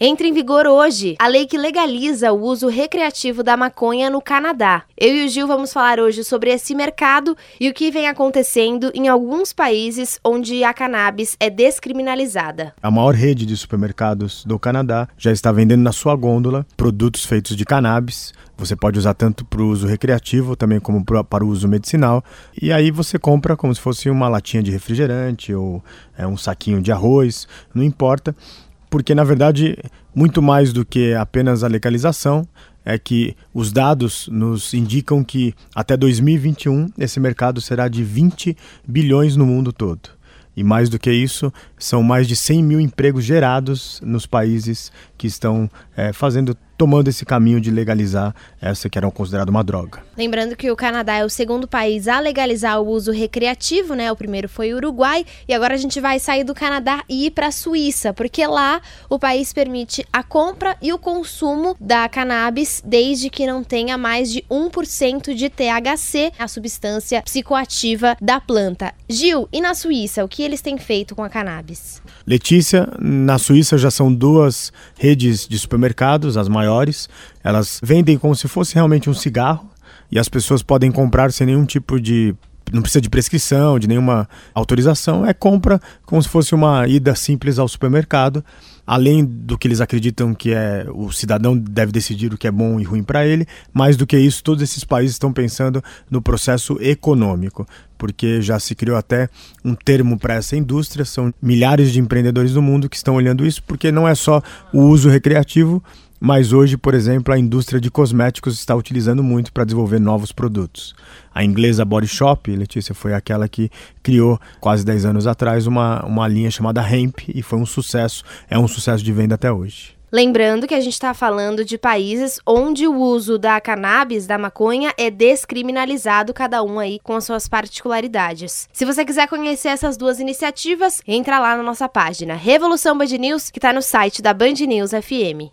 Entra em vigor hoje a lei que legaliza o uso recreativo da maconha no Canadá. Eu e o Gil vamos falar hoje sobre esse mercado e o que vem acontecendo em alguns países onde a cannabis é descriminalizada. A maior rede de supermercados do Canadá já está vendendo na sua gôndola produtos feitos de cannabis. Você pode usar tanto para o uso recreativo, também como para o uso medicinal. E aí você compra como se fosse uma latinha de refrigerante ou é, um saquinho de arroz, não importa porque na verdade, muito mais do que apenas a legalização, é que os dados nos indicam que até 2021 esse mercado será de 20 bilhões no mundo todo. E mais do que isso, são mais de 100 mil empregos gerados nos países que estão é, fazendo tomando esse caminho de legalizar essa que era considerada uma droga. Lembrando que o Canadá é o segundo país a legalizar o uso recreativo, né? O primeiro foi o Uruguai e agora a gente vai sair do Canadá e ir para a Suíça, porque lá o país permite a compra e o consumo da cannabis desde que não tenha mais de 1% de THC, a substância psicoativa da planta. Gil, e na Suíça, o que eles têm feito com a cannabis? Letícia, na Suíça já são duas redes de supermercados, as maiores. Elas vendem como se fosse realmente um cigarro e as pessoas podem comprar sem nenhum tipo de não precisa de prescrição, de nenhuma autorização, é compra como se fosse uma ida simples ao supermercado. Além do que eles acreditam que é o cidadão deve decidir o que é bom e ruim para ele, mais do que isso, todos esses países estão pensando no processo econômico, porque já se criou até um termo para essa indústria, são milhares de empreendedores do mundo que estão olhando isso, porque não é só o uso recreativo, mas hoje, por exemplo, a indústria de cosméticos está utilizando muito para desenvolver novos produtos. A inglesa Body Shop, Letícia, foi aquela que criou quase 10 anos atrás uma, uma linha chamada Hemp e foi um sucesso, é um sucesso de venda até hoje. Lembrando que a gente está falando de países onde o uso da cannabis, da maconha, é descriminalizado, cada um aí com as suas particularidades. Se você quiser conhecer essas duas iniciativas, entra lá na nossa página Revolução Band News, que está no site da Band News FM.